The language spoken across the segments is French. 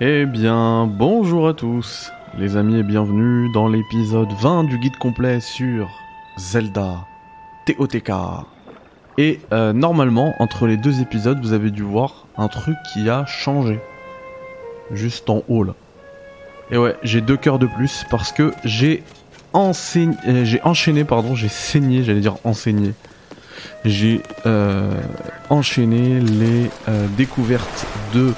Eh bien, bonjour à tous, les amis, et bienvenue dans l'épisode 20 du guide complet sur Zelda TOTK. Et euh, normalement, entre les deux épisodes, vous avez dû voir un truc qui a changé. Juste en haut là. Et ouais, j'ai deux cœurs de plus parce que j'ai enseigné, euh, j'ai enchaîné, pardon, j'ai saigné, j'allais dire enseigné. J'ai euh, enchaîné les euh, découvertes de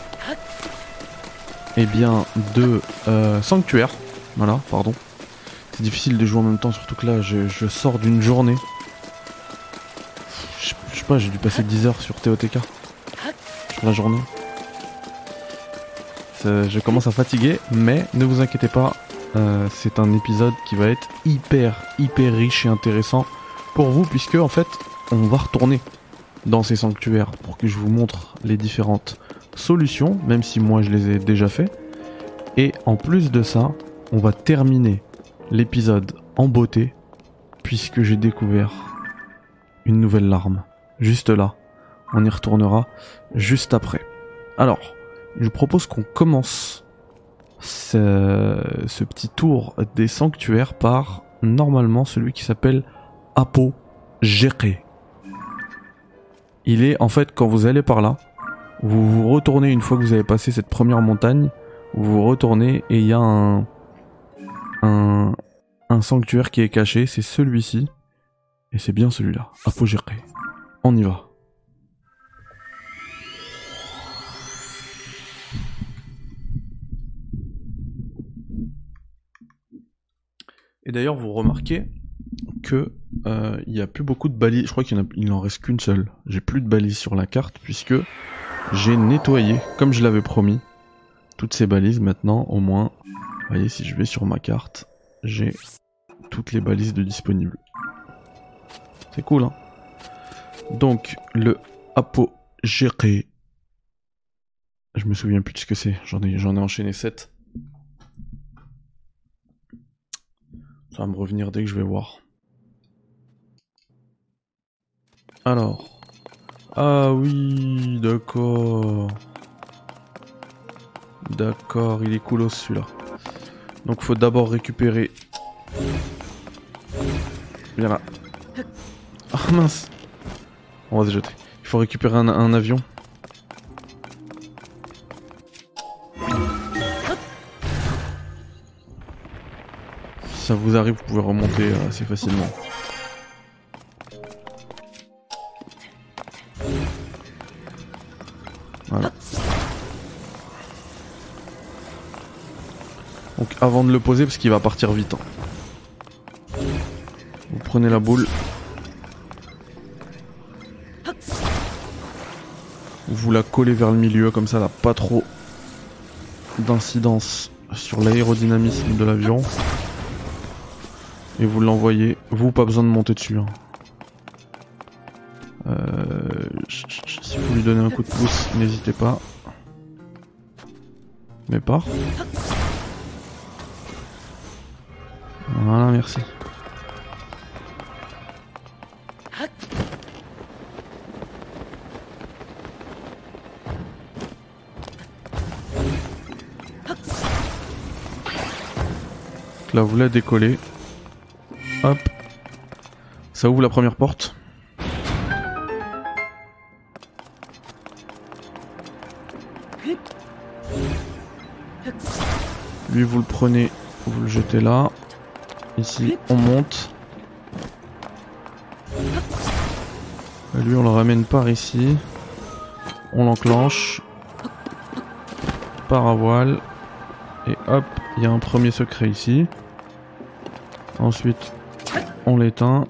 eh bien, de euh, Sanctuaire. Voilà, pardon. C'est difficile de jouer en même temps, surtout que là, je, sors d'une journée. Je sais pas, j'ai dû passer 10 heures sur TOTK. Sur la journée. Je commence à fatiguer, mais ne vous inquiétez pas, euh, c'est un épisode qui va être hyper, hyper riche et intéressant pour vous, puisque en fait, on va retourner dans ces sanctuaires pour que je vous montre les différentes solutions, même si moi je les ai déjà fait. Et en plus de ça, on va terminer l'épisode en beauté, puisque j'ai découvert une nouvelle larme. Juste là. On y retournera juste après. Alors, je propose qu'on commence ce, petit tour des sanctuaires par normalement celui qui s'appelle Apo Géré. Il est en fait quand vous allez par là, vous vous retournez une fois que vous avez passé cette première montagne, vous vous retournez et il y a un, un, un sanctuaire qui est caché, c'est celui-ci. Et c'est bien celui-là, Apogéré. On y va. Et d'ailleurs, vous remarquez que euh, il y a plus beaucoup de balises. Je crois qu'il en, en reste qu'une seule. J'ai plus de balises sur la carte puisque j'ai nettoyé, comme je l'avais promis, toutes ces balises. Maintenant, au moins, vous voyez, si je vais sur ma carte, j'ai toutes les balises de disponibles. C'est cool, hein Donc, le apogéré. Je me souviens plus de ce que c'est. J'en ai, j'en ai enchaîné 7. Ça va me revenir dès que je vais voir. Alors. Ah oui, d'accord. D'accord, il est coolos celui-là. Donc faut d'abord récupérer. Viens là. Ah mince. On va se jeter. Il faut récupérer un, un avion. Ça vous arrive, vous pouvez remonter euh, assez facilement. Avant de le poser, parce qu'il va partir vite. hein. Vous prenez la boule. Vous la collez vers le milieu, comme ça elle n'a pas trop d'incidence sur l'aérodynamisme de l'avion. Et vous l'envoyez. Vous, pas besoin de monter dessus. hein. Euh, si vous lui donnez un coup de pouce, n'hésitez pas. Mais part. Merci. Là, vous la décollez. Hop. Ça ouvre la première porte. Lui, vous le prenez, vous le jetez là. Ici, on monte. Et Lui, on le ramène par ici. On l'enclenche. Par à voile. Et hop, il y a un premier secret ici. Ensuite, on l'éteint.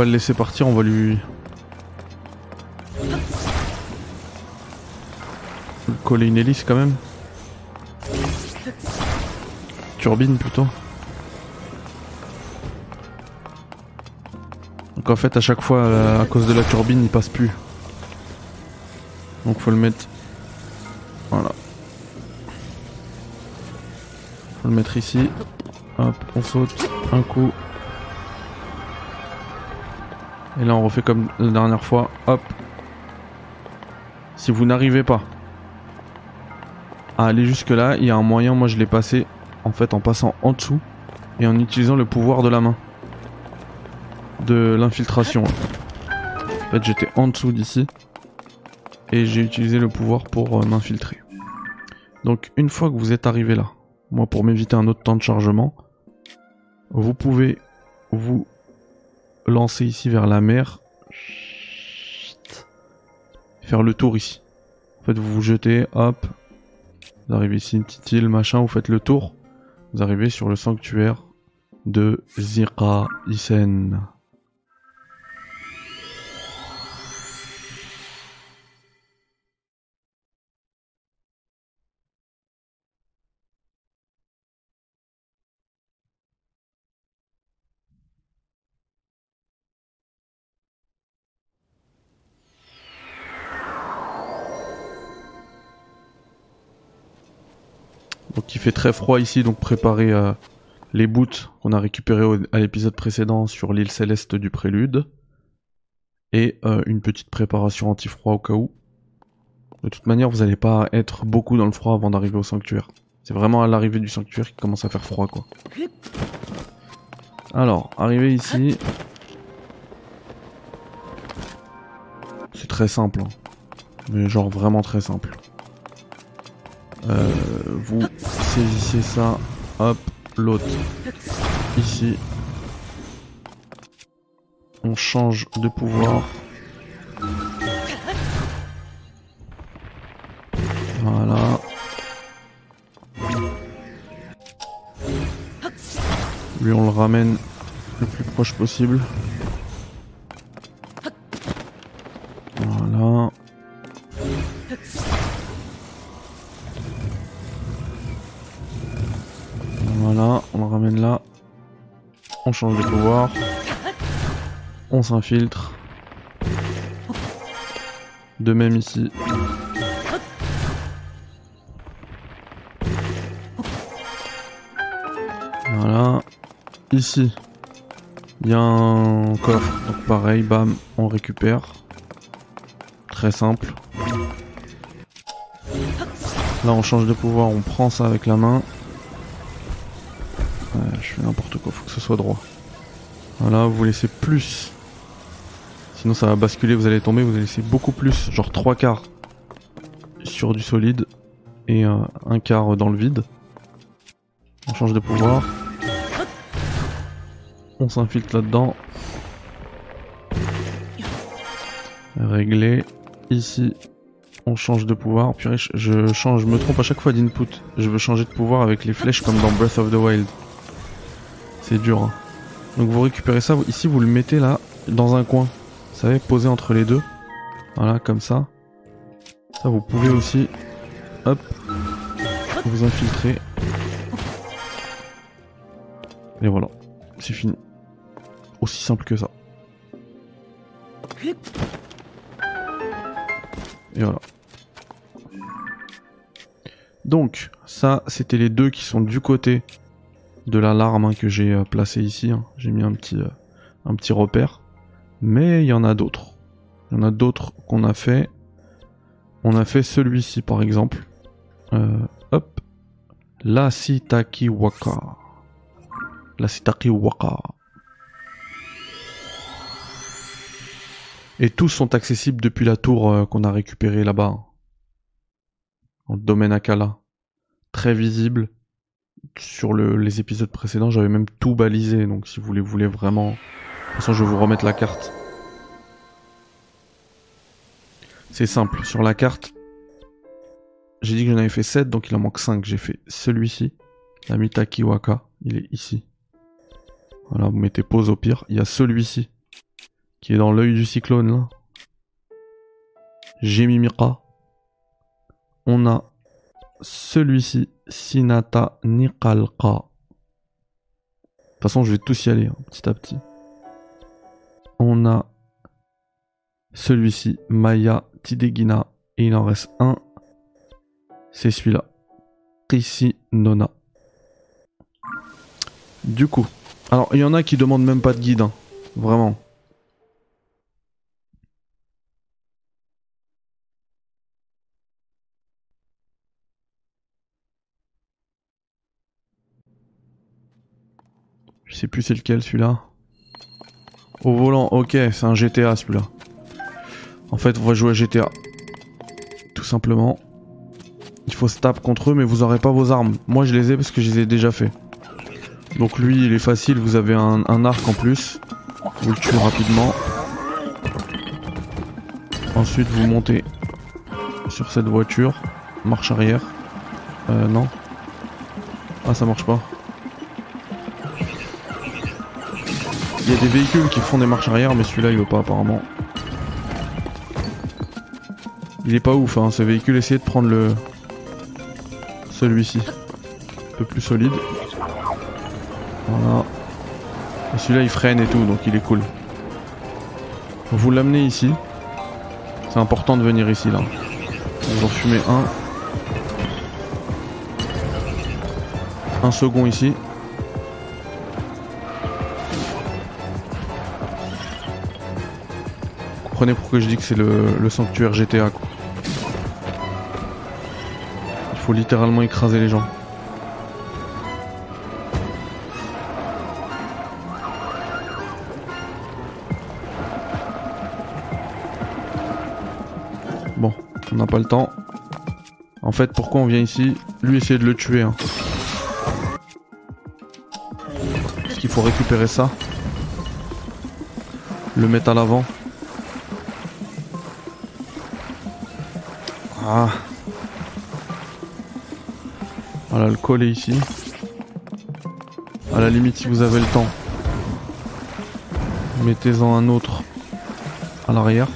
Pas le laisser partir, on va lui... coller une hélice quand même. Turbine plutôt. Donc qu'en fait à chaque fois à cause de la turbine il passe plus. Donc faut le mettre. Voilà. Faut le mettre ici. Hop, on saute un coup. Et là on refait comme la dernière fois. Hop. Si vous n'arrivez pas à aller jusque là, il y a un moyen, moi je l'ai passé en fait en passant en dessous et en utilisant le pouvoir de la main. De l'infiltration. En fait j'étais en dessous d'ici et j'ai utilisé le pouvoir pour euh, m'infiltrer. Donc une fois que vous êtes arrivé là, moi pour m'éviter un autre temps de chargement, vous pouvez vous lancer ici vers la mer. Faire le tour ici. En fait vous vous jetez, hop. Vous arrivez ici, une petite île, machin, vous faites le tour. Vous arrivez sur le sanctuaire de Zira Isen. Il fait très froid ici, donc préparez euh, les boots qu'on a récupérés à l'épisode précédent sur l'île céleste du prélude. Et euh, une petite préparation anti-froid au cas où. De toute manière, vous n'allez pas être beaucoup dans le froid avant d'arriver au sanctuaire. C'est vraiment à l'arrivée du sanctuaire qu'il commence à faire froid quoi. Alors, arrivé ici. C'est très simple. hein. Mais genre vraiment très simple. Euh, vous saisissez ça, hop, l'autre ici. On change de pouvoir. Voilà. Lui on le ramène le plus proche possible. On change de pouvoir. On s'infiltre. De même ici. Voilà. Ici, il y a un coffre. Donc pareil, bam, on récupère. Très simple. Là, on change de pouvoir, on prend ça avec la main. Je fais n'importe quoi, faut que ce soit droit. Voilà, vous laissez plus. Sinon ça va basculer, vous allez tomber, vous allez laisser beaucoup plus, genre trois quarts sur du solide et euh, un quart dans le vide. On change de pouvoir. On s'infiltre là-dedans. Régler. Ici, on change de pouvoir. Purée, je change, je me trompe à chaque fois d'input. Je veux changer de pouvoir avec les flèches comme dans Breath of the Wild. C'est dur. hein. Donc vous récupérez ça, ici vous le mettez là, dans un coin. Vous savez, posé entre les deux. Voilà, comme ça. Ça vous pouvez aussi, hop, vous infiltrer. Et voilà, c'est fini. Aussi simple que ça. Et voilà. Donc, ça, c'était les deux qui sont du côté de l'alarme hein, que j'ai euh, placé ici. hein. J'ai mis un petit, euh, un petit repère. Mais il y en a d'autres. Il y en a d'autres qu'on a fait. On a fait celui-ci par exemple. Euh, hop. La Sitaki Waka. La Sitaki Waka. Et tous sont accessibles depuis la tour qu'on a récupérée là-bas. hein. Dans le domaine Akala. Très visible. Sur le- les épisodes précédents, j'avais même tout balisé. Donc si vous voulez, voulez vraiment... De toute façon, je vais vous remettre la carte. C'est simple. Sur la carte, j'ai dit que j'en avais fait 7, donc il en manque 5. J'ai fait celui-ci. La Mitakiwaka. Il est ici. Voilà, vous mettez pause au pire. Il y a celui-ci. Qui est dans l'œil du cyclone, là. Gemimira. On a celui-ci. Sinata Nikalka. De toute façon, je vais tous y aller, hein, petit à petit. On a celui-ci, Maya Tidegina. Et il en reste un. C'est celui-là. Ici, Nona. Du coup. Alors, il y en a qui demandent même pas de guide. hein. Vraiment. Sais plus c'est lequel celui-là. Au volant, ok, c'est un GTA celui-là. En fait, on va jouer à GTA. Tout simplement. Il faut se taper contre eux, mais vous aurez pas vos armes. Moi, je les ai parce que je les ai déjà fait. Donc lui, il est facile, vous avez un, un arc en plus. Vous le tuez rapidement. Ensuite, vous montez sur cette voiture. Marche arrière. Euh, non. Ah, ça marche pas. Il y a des véhicules qui font des marches arrière, mais celui-là, il veut pas apparemment. Il est pas ouf, hein, ce véhicule. Essayez de prendre le... Celui-ci. Un peu plus solide. Voilà. Et celui-là, il freine et tout, donc il est cool. Vous l'amenez ici. C'est important de venir ici, là. Vous en fumez un. Un second ici. Comprenez pourquoi je dis que c'est le, sanctuaire GTA, quoi. Il faut littéralement écraser les gens. Bon, on n'a pas le temps. En fait, pourquoi on vient ici? Lui essayer de le tuer. Hein. Parce qu'il faut récupérer ça. Le mettre à l'avant. Ah. Voilà, le coller ici. À la limite, si vous avez le temps, mettez-en un autre à l'arrière.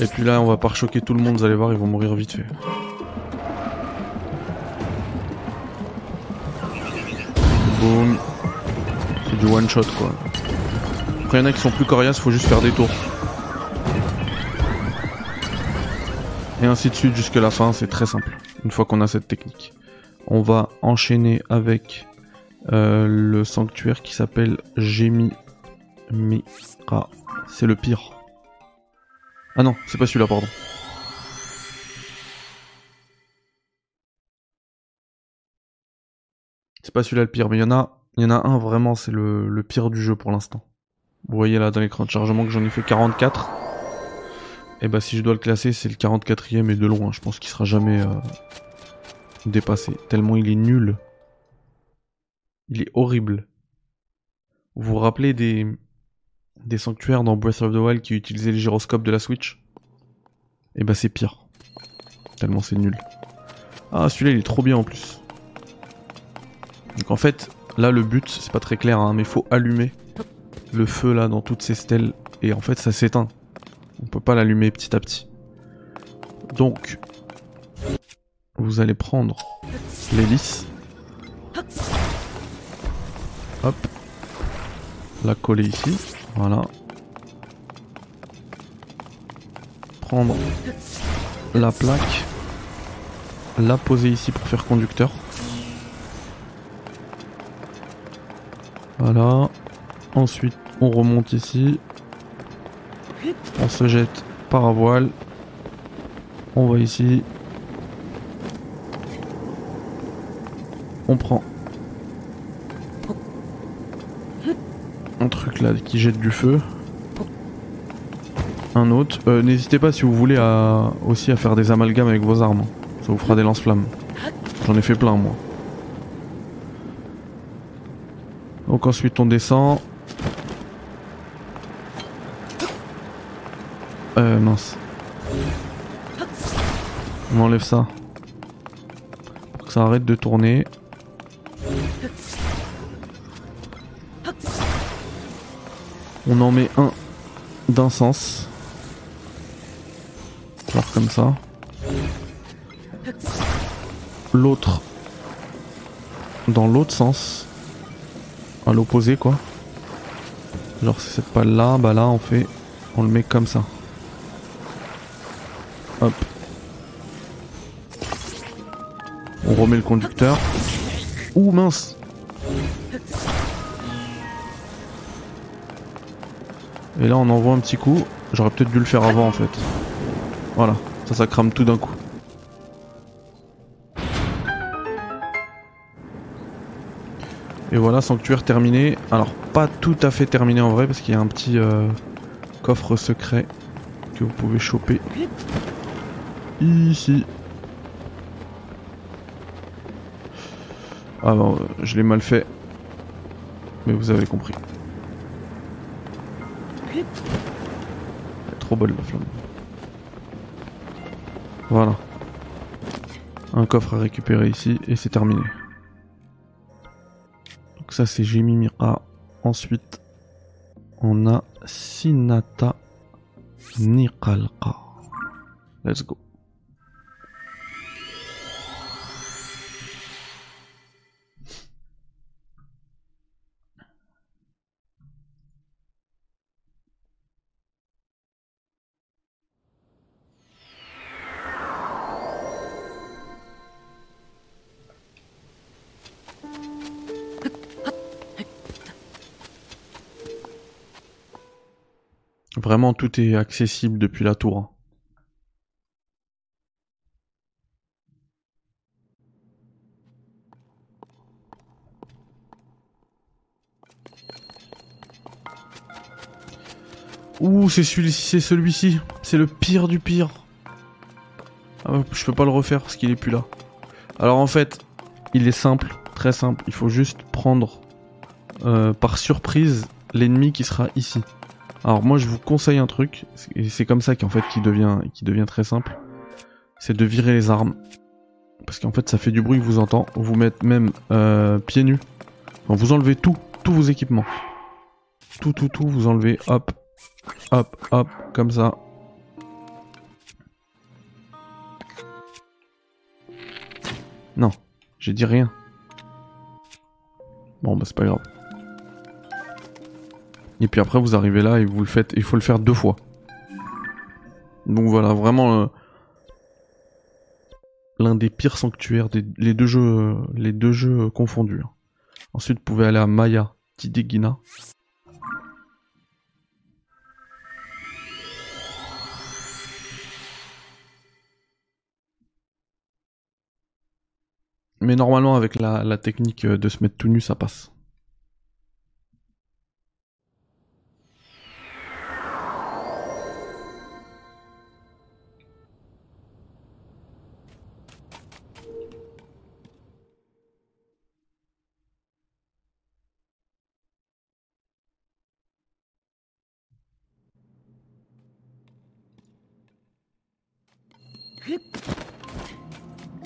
Et puis là, on va pas choquer tout le monde, vous allez voir, ils vont mourir vite fait. One shot quoi. Après, il y en a qui sont plus coriaces, faut juste faire des tours. Et ainsi de suite jusqu'à la fin, c'est très simple. Une fois qu'on a cette technique. On va enchaîner avec euh, le sanctuaire qui s'appelle Gemi Mira. C'est le pire. Ah non, c'est pas celui-là, pardon. C'est pas celui-là le pire, mais il y en a, il y en a un vraiment, c'est le, pire du jeu pour l'instant. Vous voyez là dans l'écran de chargement que j'en ai fait 44. Et bah si je dois le classer, c'est le 44ème et de loin. Je pense qu'il sera jamais euh, dépassé. Tellement il est nul. Il est horrible. Vous vous rappelez des, sanctuaires dans Breath of the Wild qui utilisaient le gyroscope de la Switch? Et bah c'est pire. Tellement c'est nul. Ah celui-là il est trop bien en plus. Donc en fait, là le but, c'est pas très clair, hein, mais faut allumer le feu là dans toutes ces stèles. Et en fait ça s'éteint. On peut pas l'allumer petit à petit. Donc, vous allez prendre l'hélice. Hop. La coller ici. Voilà. Prendre la plaque. La poser ici pour faire conducteur. Voilà. Ensuite, on remonte ici. On se jette par voile. On va ici. On prend un truc là qui jette du feu. Un autre. Euh, N'hésitez pas si vous voulez aussi à faire des amalgames avec vos armes. Ça vous fera des lance-flammes. J'en ai fait plein moi. Donc ensuite on descend. Euh mince. On enlève ça. Pour que ça arrête de tourner. On en met un d'un sens. Genre comme ça. l'autre dans l'autre sens. À l'opposé quoi. Genre c'est cette palle là, bah là on fait. On le met comme ça. Hop. On remet le conducteur. Ouh mince Et là on envoie un petit coup. J'aurais peut-être dû le faire avant en fait. Voilà, ça ça crame tout d'un coup. Et voilà, sanctuaire terminé. Alors, pas tout à fait terminé en vrai, parce qu'il y a un petit euh, coffre secret que vous pouvez choper. Ici. Ah non, je l'ai mal fait. Mais vous avez compris. Trop bonne la flamme. Voilà. Un coffre à récupérer ici et c'est terminé. Ça c'est Mira. Ensuite, on a Sinata Nikalka. Let's go. Vraiment, tout est accessible depuis la tour. Hein. Ouh, c'est celui-ci, c'est celui-ci. C'est le pire du pire. Ah, je peux pas le refaire parce qu'il est plus là. Alors en fait, il est simple, très simple. Il faut juste prendre euh, par surprise l'ennemi qui sera ici. Alors moi je vous conseille un truc, et c'est comme ça qu'en fait qui devient, qui devient très simple, c'est de virer les armes. Parce qu'en fait ça fait du bruit que vous entendez, vous mettez même euh, pieds nus. vous enlevez tout, tous vos équipements. Tout, tout, tout, vous enlevez, hop, hop, hop, comme ça. Non, j'ai dit rien. Bon bah c'est pas grave. Et puis après, vous arrivez là et vous le faites. Il faut le faire deux fois. Donc voilà, vraiment euh, l'un des pires sanctuaires des les deux jeux, les deux jeux confondus. Ensuite, vous pouvez aller à Maya Tidegina. Mais normalement, avec la technique de se mettre tout nu, ça passe.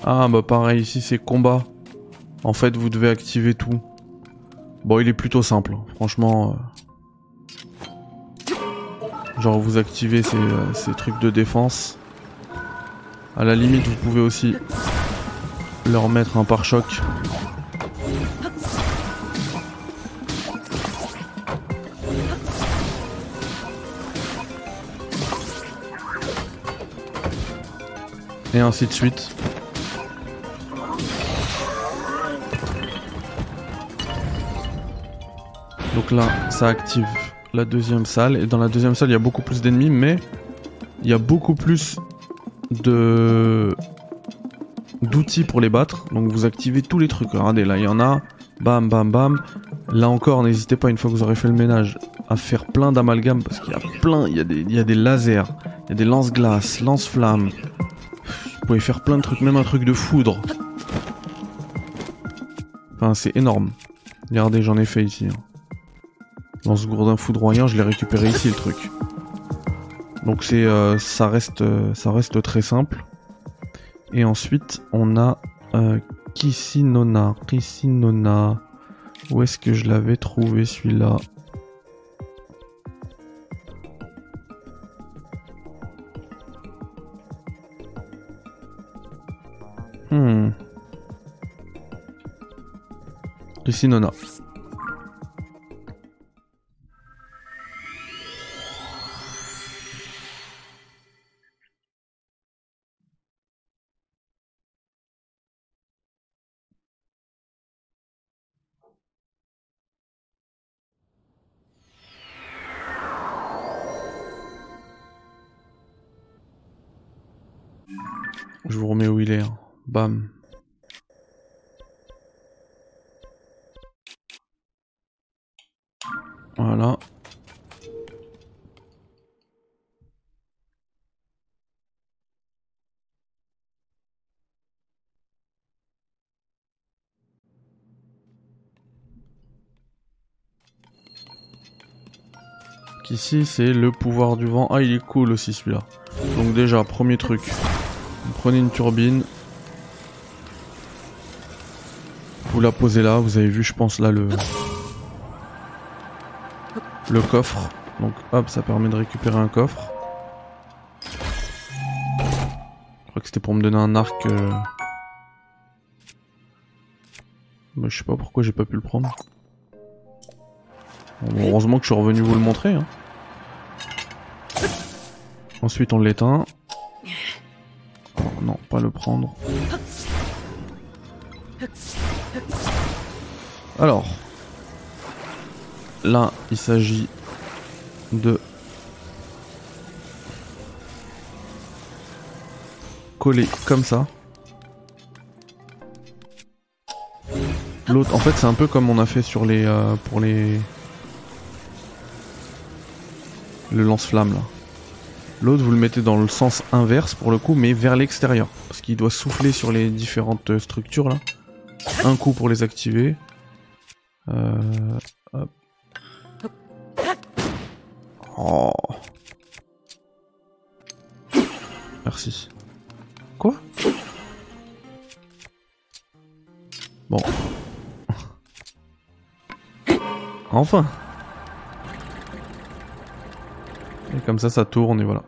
Ah bah pareil, ici c'est combat. En fait, vous devez activer tout. Bon, il est plutôt simple, hein. franchement. Euh. Genre, vous activez ces, euh, ces, trucs de défense. À la limite, vous pouvez aussi leur mettre un pare-choc. Et ainsi de suite. Donc là, ça active la deuxième salle. Et dans la deuxième salle, il y a beaucoup plus d'ennemis, mais il y a beaucoup plus de d'outils pour les battre. Donc vous activez tous les trucs. Regardez, là, il y en a. Bam, bam, bam. Là encore, n'hésitez pas, une fois que vous aurez fait le ménage, à faire plein d'amalgames parce qu'il y a plein. Il y, a des, lasers, il y a des lance-glaces, lance-flammes. Vous pouvez faire plein de trucs, même un truc de foudre. Enfin, c'est énorme. Regardez, j'en ai fait ici. Hein. Dans ce gourdin foudroyant, je l'ai récupéré ici le truc. Donc c'est euh, ça reste euh, ça reste très simple. Et ensuite on a euh, Kissinona. Kissinona. Où est-ce que je l'avais trouvé celui-là? Ici Ici, c'est le pouvoir du vent. Ah, il est cool aussi celui-là. Donc déjà, premier truc. Prenez une turbine. Vous la posez là. Vous avez vu, je pense, là, le... Le coffre. Donc hop, ça permet de récupérer un coffre. Je crois que c'était pour me donner un arc. euh. Mais je sais pas pourquoi j'ai pas pu le prendre. Heureusement que je suis revenu vous le montrer. hein. Ensuite on l'éteint. Oh, non, pas le prendre. Alors. Là, il s'agit de coller comme ça. L'autre, en fait, c'est un peu comme on a fait sur les euh, pour les le lance-flamme là. L'autre, vous le mettez dans le sens inverse pour le coup, mais vers l'extérieur, parce qu'il doit souffler sur les différentes structures là. Un coup pour les activer. Euh. Oh. Merci. Quoi? Bon. Enfin. Comme ça, ça tourne et voilà.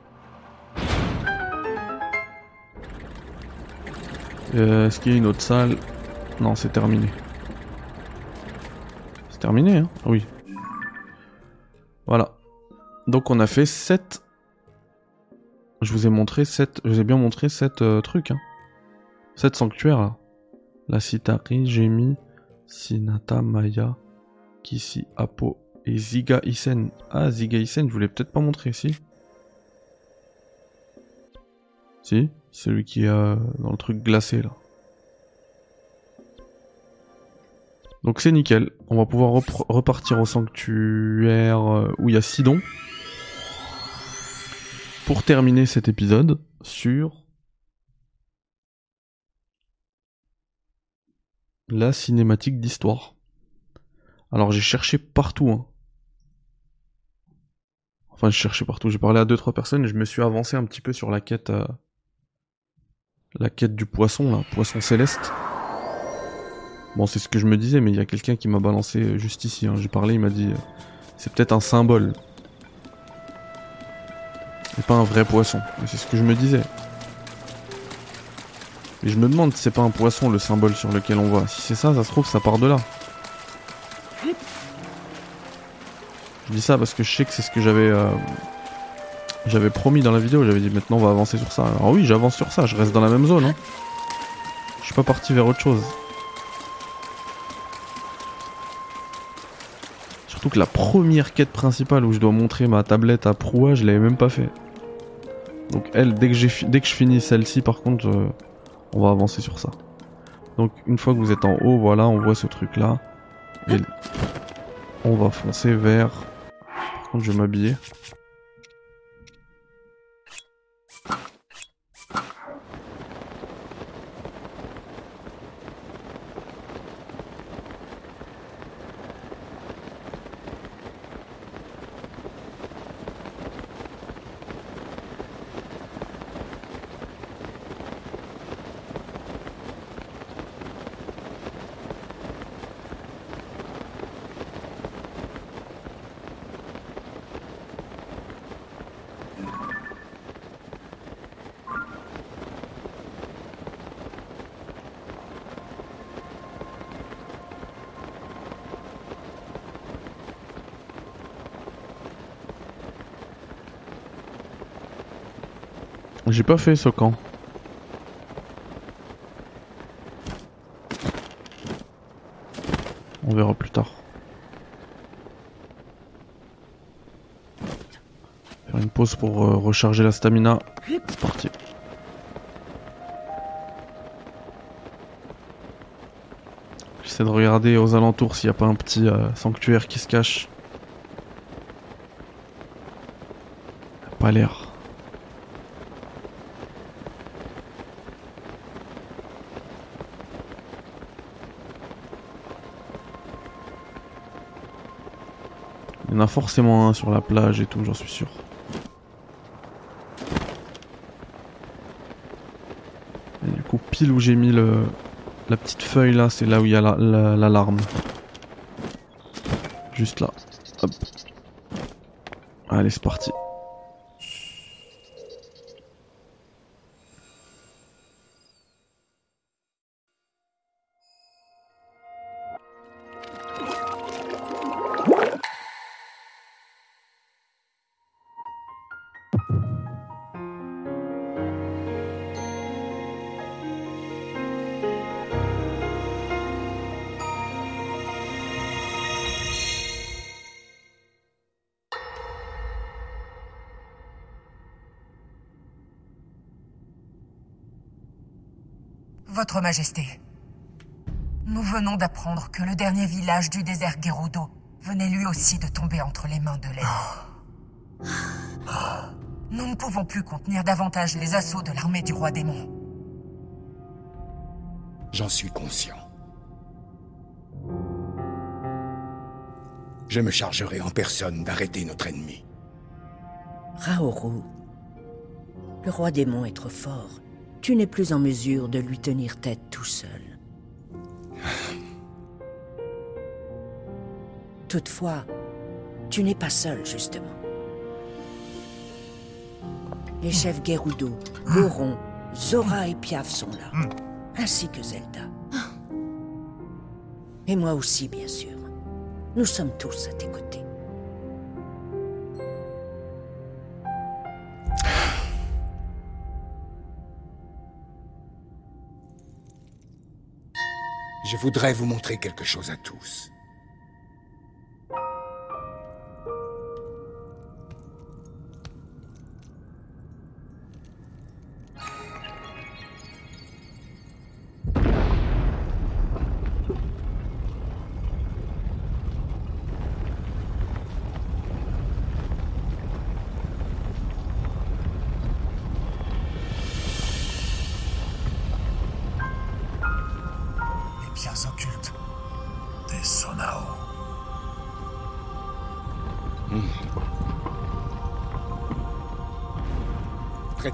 Euh, Est-ce qu'il y a une autre salle? Non, c'est terminé. C'est terminé, hein? Oui. Voilà. Donc on a fait 7... Je vous ai montré 7... Je vous ai bien montré 7 trucs. Hein. 7 sanctuaires, là. La Citari, Gemi, Sinata, Maya, Kisi, Apo et Ziga Isen. Ah, Ziga Isen, je voulais peut-être pas montrer, si Si Celui qui est dans le truc glacé, là. Donc c'est nickel. On va pouvoir repartir au sanctuaire euh, où il y a Sidon. Pour terminer cet épisode sur la cinématique d'histoire. Alors j'ai cherché partout. Hein. Enfin, j'ai cherché partout. J'ai parlé à deux trois personnes et je me suis avancé un petit peu sur la quête, euh, la quête du poisson, là, poisson céleste. Bon, c'est ce que je me disais, mais il y a quelqu'un qui m'a balancé euh, juste ici. hein. J'ai parlé, il m'a dit, euh, c'est peut-être un symbole. Et pas un vrai poisson. Mais C'est ce que je me disais. Et je me demande si c'est pas un poisson le symbole sur lequel on voit. Si c'est ça, ça se trouve, ça part de là. Je dis ça parce que je sais que c'est ce que j'avais euh, j'avais promis dans la vidéo. J'avais dit maintenant on va avancer sur ça. Alors oui, j'avance sur ça. Je reste dans la même zone. Hein. Je suis pas parti vers autre chose. Surtout que la première quête principale où je dois montrer ma tablette à proie, je l'avais même pas fait. Donc elle, dès que, dès que je finis celle-ci, par contre, euh, on va avancer sur ça. Donc une fois que vous êtes en haut, voilà, on voit ce truc-là. Et on va foncer vers... Je vais m'habiller. J'ai pas fait ce camp. On verra plus tard. Faire une pause pour euh, recharger la stamina. C'est parti. J'essaie de regarder aux alentours s'il n'y a pas un petit euh, sanctuaire qui se cache. Pas l'air. En a forcément un sur la plage et tout, j'en suis sûr. Du coup, pile où j'ai mis le, la petite feuille là, c'est là où il y a l'alarme. La, Juste là. Hop. Allez, c'est parti. Votre Majesté, nous venons d'apprendre que le dernier village du désert Gerudo venait lui aussi de tomber entre les mains de l'air. Nous ne pouvons plus contenir davantage les assauts de l'armée du roi démon. J'en suis conscient. Je me chargerai en personne d'arrêter notre ennemi. Raoru, le roi démon est trop fort tu n'es plus en mesure de lui tenir tête tout seul. Toutefois, tu n'es pas seul, justement. Les chefs Gerudo, Goron, Zora et Piaf sont là, ainsi que Zelda. Et moi aussi, bien sûr. Nous sommes tous à tes côtés. Je voudrais vous montrer quelque chose à tous.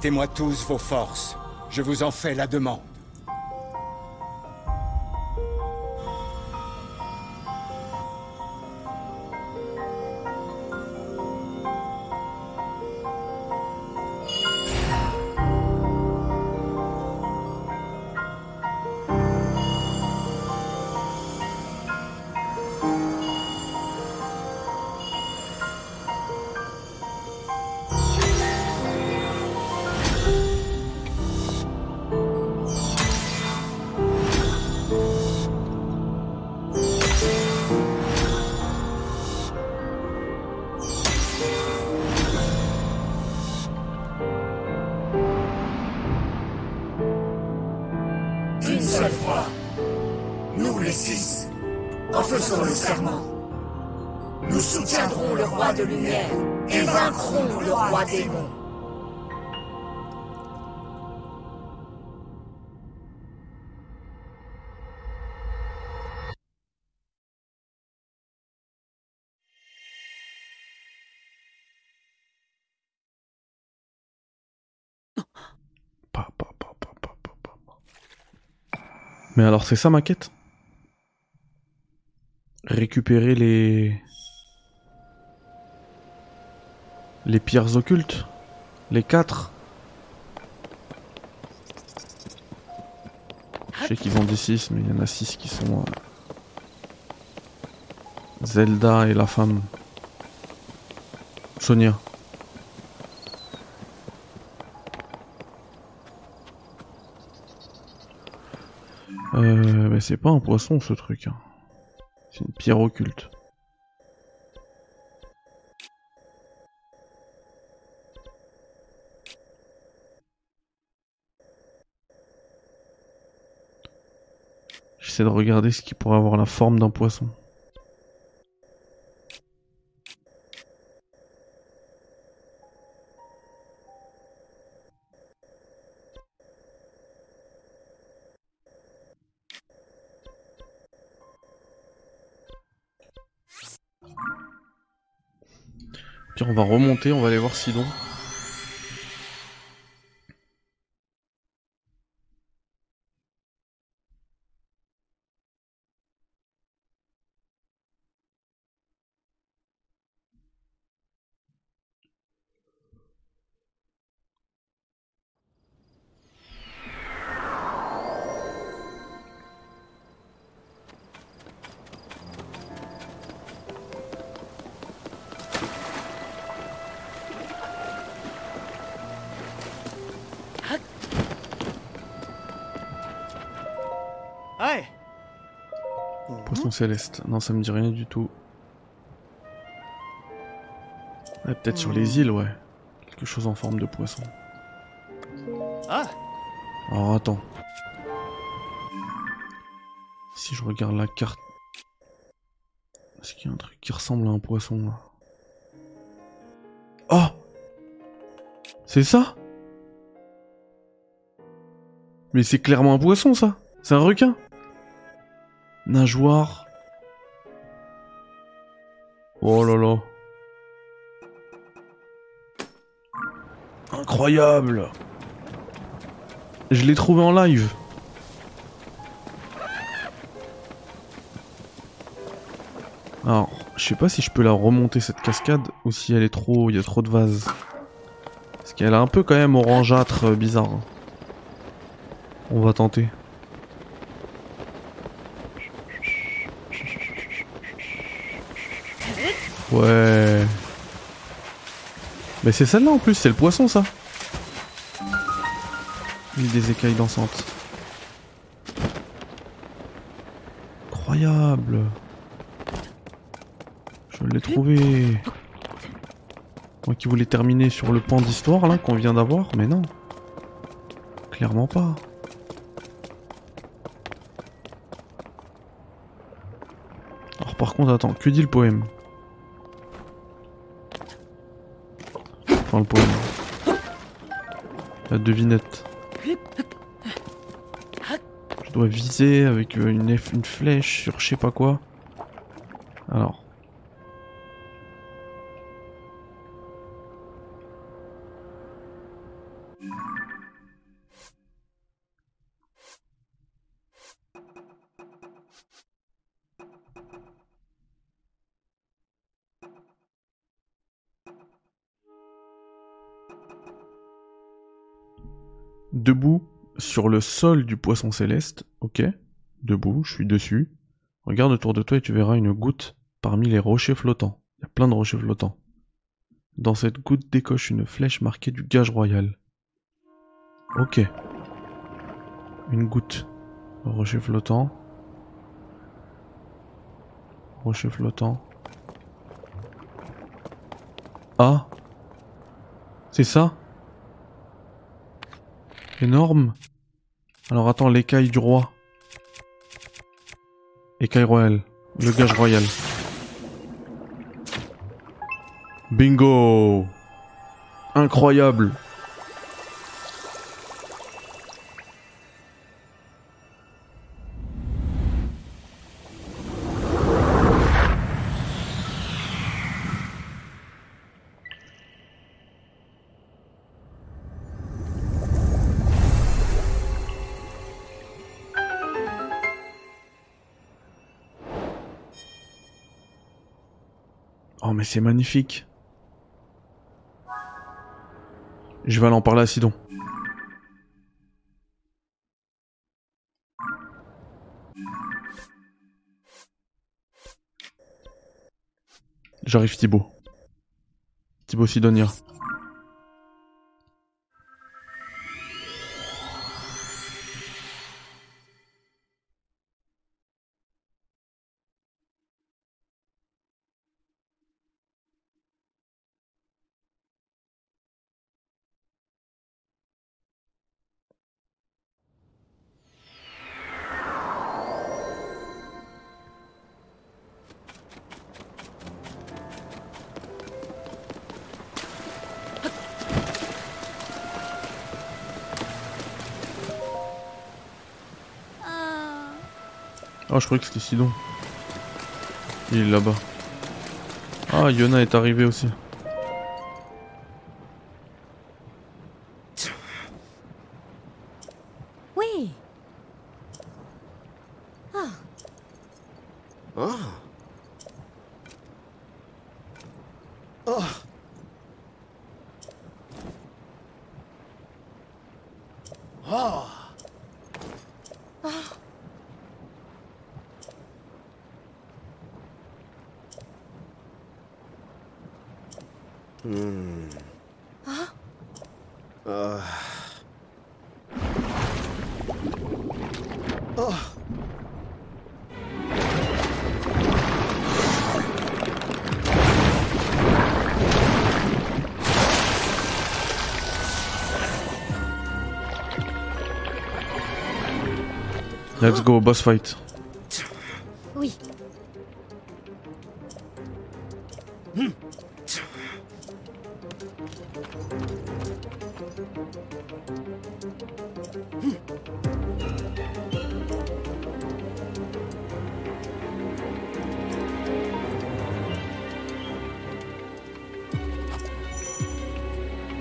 Prêtez-moi tous vos forces. Je vous en fais la demande. Mais alors c'est ça ma quête? Récupérer les... Les pierres occultes Les quatre Je sais qu'ils vendent des 6, mais il y en a 6 qui sont... Euh, Zelda et la femme. Sonia. Euh, mais c'est pas un poisson ce truc. Hein. C'est une pierre occulte. J'essaie de regarder ce qui pourrait avoir la forme d'un poisson. Puis on va remonter, on va aller voir Sidon. Céleste. Non, ça me dit rien du tout. Ouais, peut-être sur les îles, ouais. Quelque chose en forme de poisson. Ah, Alors attends. Si je regarde la carte. Est-ce qu'il y a un truc qui ressemble à un poisson là? Oh C'est ça? Mais c'est clairement un poisson ça C'est un requin Nageoire. Oh là là. Incroyable Je l'ai trouvé en live. Alors, je sais pas si je peux la remonter cette cascade ou si elle est trop, il y a trop de vases. Parce qu'elle est un peu quand même orangeâtre, euh, bizarre. On va tenter. Ouais. Mais c'est celle-là en plus, c'est le poisson ça. Il des écailles dansantes. Incroyable. Je l'ai trouvé. Moi qui voulais terminer sur le pan d'histoire là qu'on vient d'avoir, mais non. Clairement pas. Alors par contre, attends, que dit le poème? Le poème. La devinette. Je dois viser avec euh, une flèche sur je sais pas quoi. Sur le sol du poisson céleste, ok. Debout, je suis dessus. Regarde autour de toi et tu verras une goutte parmi les rochers flottants. Il y a plein de rochers flottants. Dans cette goutte décoche une flèche marquée du gage royal. Ok. Une goutte. Rocher flottant. Rocher flottant. Ah C'est ça? Énorme. Alors attends, l'écaille du roi. Écaille royale. Le gage royal. Bingo Incroyable c'est magnifique. Je vais aller en parler à Sidon. J'arrive Thibaut. Thibaut Sidonia. Oh, je croyais que c'était Sidon. Il est là-bas. Ah, Yona est arrivé aussi. Go, boss fight. Oui.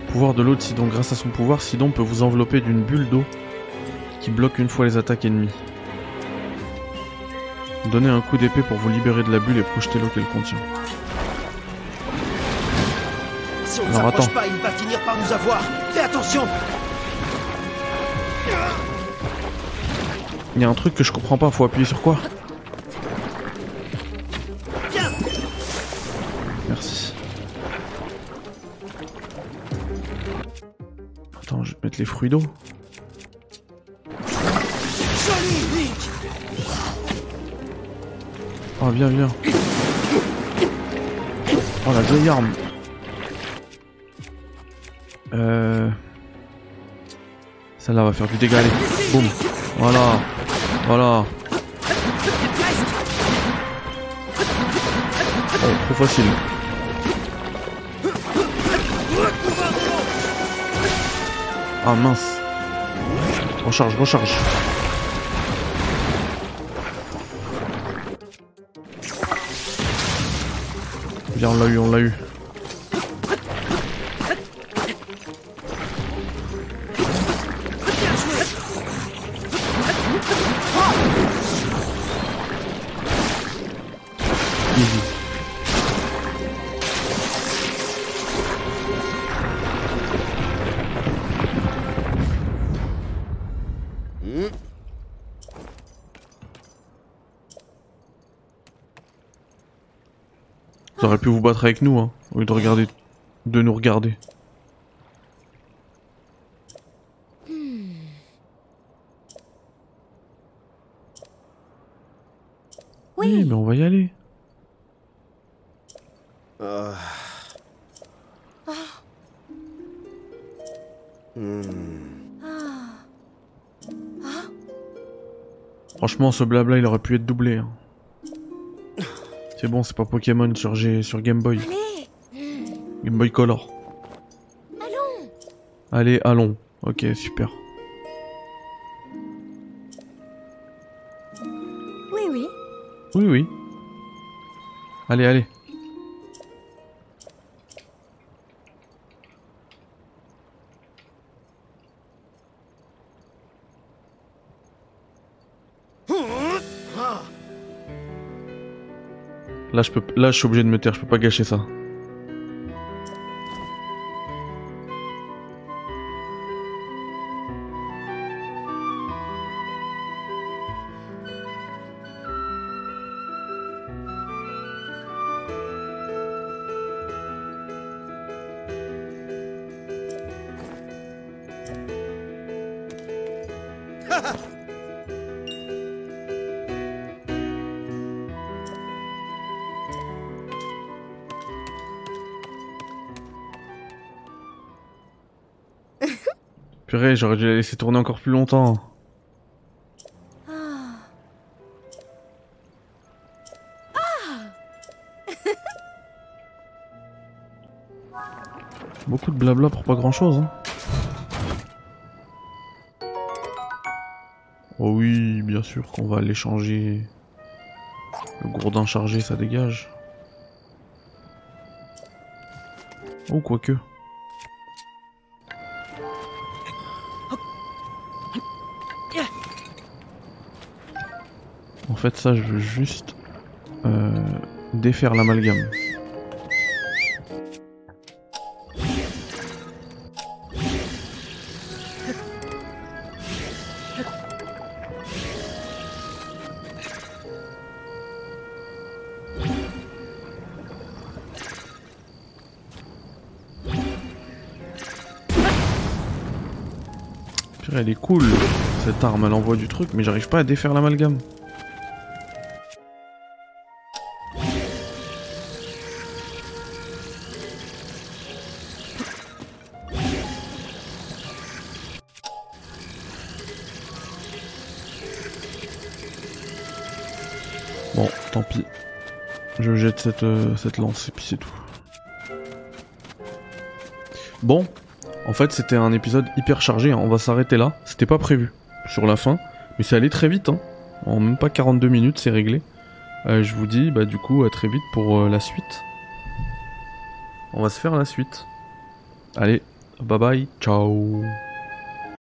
Pouvoir de l'autre Sidon. Grâce à son pouvoir, Sidon peut vous envelopper d'une bulle d'eau qui bloque une fois les attaques ennemies. Donnez un coup d'épée pour vous libérer de la bulle et projeter l'eau qu'elle contient. Si on ne s'approche pas, il va finir par nous avoir. Fais attention Il y a un truc que je comprends pas, faut appuyer sur quoi? Viens Merci. Attends, je vais mettre les fruits d'eau. Oh, viens, viens. Oh, la vieille arme. Euh... Celle-là va faire du dégât, allez. Boum. Voilà. Voilà. Oh, facile. Ah mince. Recharge, recharge. 我们来雨，我们。Auriez pu vous battre avec nous, hein, au lieu de regarder, de nous regarder. Oui. mais on va y aller. Franchement, ce blabla, il aurait pu être doublé. hein. C'est bon, c'est pas Pokémon sur, G... sur Game Boy. Allez. Game Boy Color. Allons. Allez, allons. Ok, super. Oui, oui. Oui, oui. Allez, allez. Là, je peux, suis obligé de me taire. Je peux pas gâcher ça. J'aurais dû la laisser tourner encore plus longtemps. Beaucoup de blabla pour pas grand chose. Hein. Oh oui, bien sûr qu'on va l'échanger Le gourdin chargé, ça dégage. Oh, quoique. Fait, ça, je veux juste euh, défaire l'amalgame. Elle est cool, cette arme, elle envoie du truc, mais j'arrive pas à défaire l'amalgame. Cette, euh, cette lance et puis c'est tout. Bon, en fait c'était un épisode hyper chargé, hein. on va s'arrêter là. C'était pas prévu sur la fin, mais c'est allé très vite. Hein. En même pas 42 minutes c'est réglé. Euh, je vous dis bah du coup à très vite pour euh, la suite. On va se faire la suite. Allez, bye bye, ciao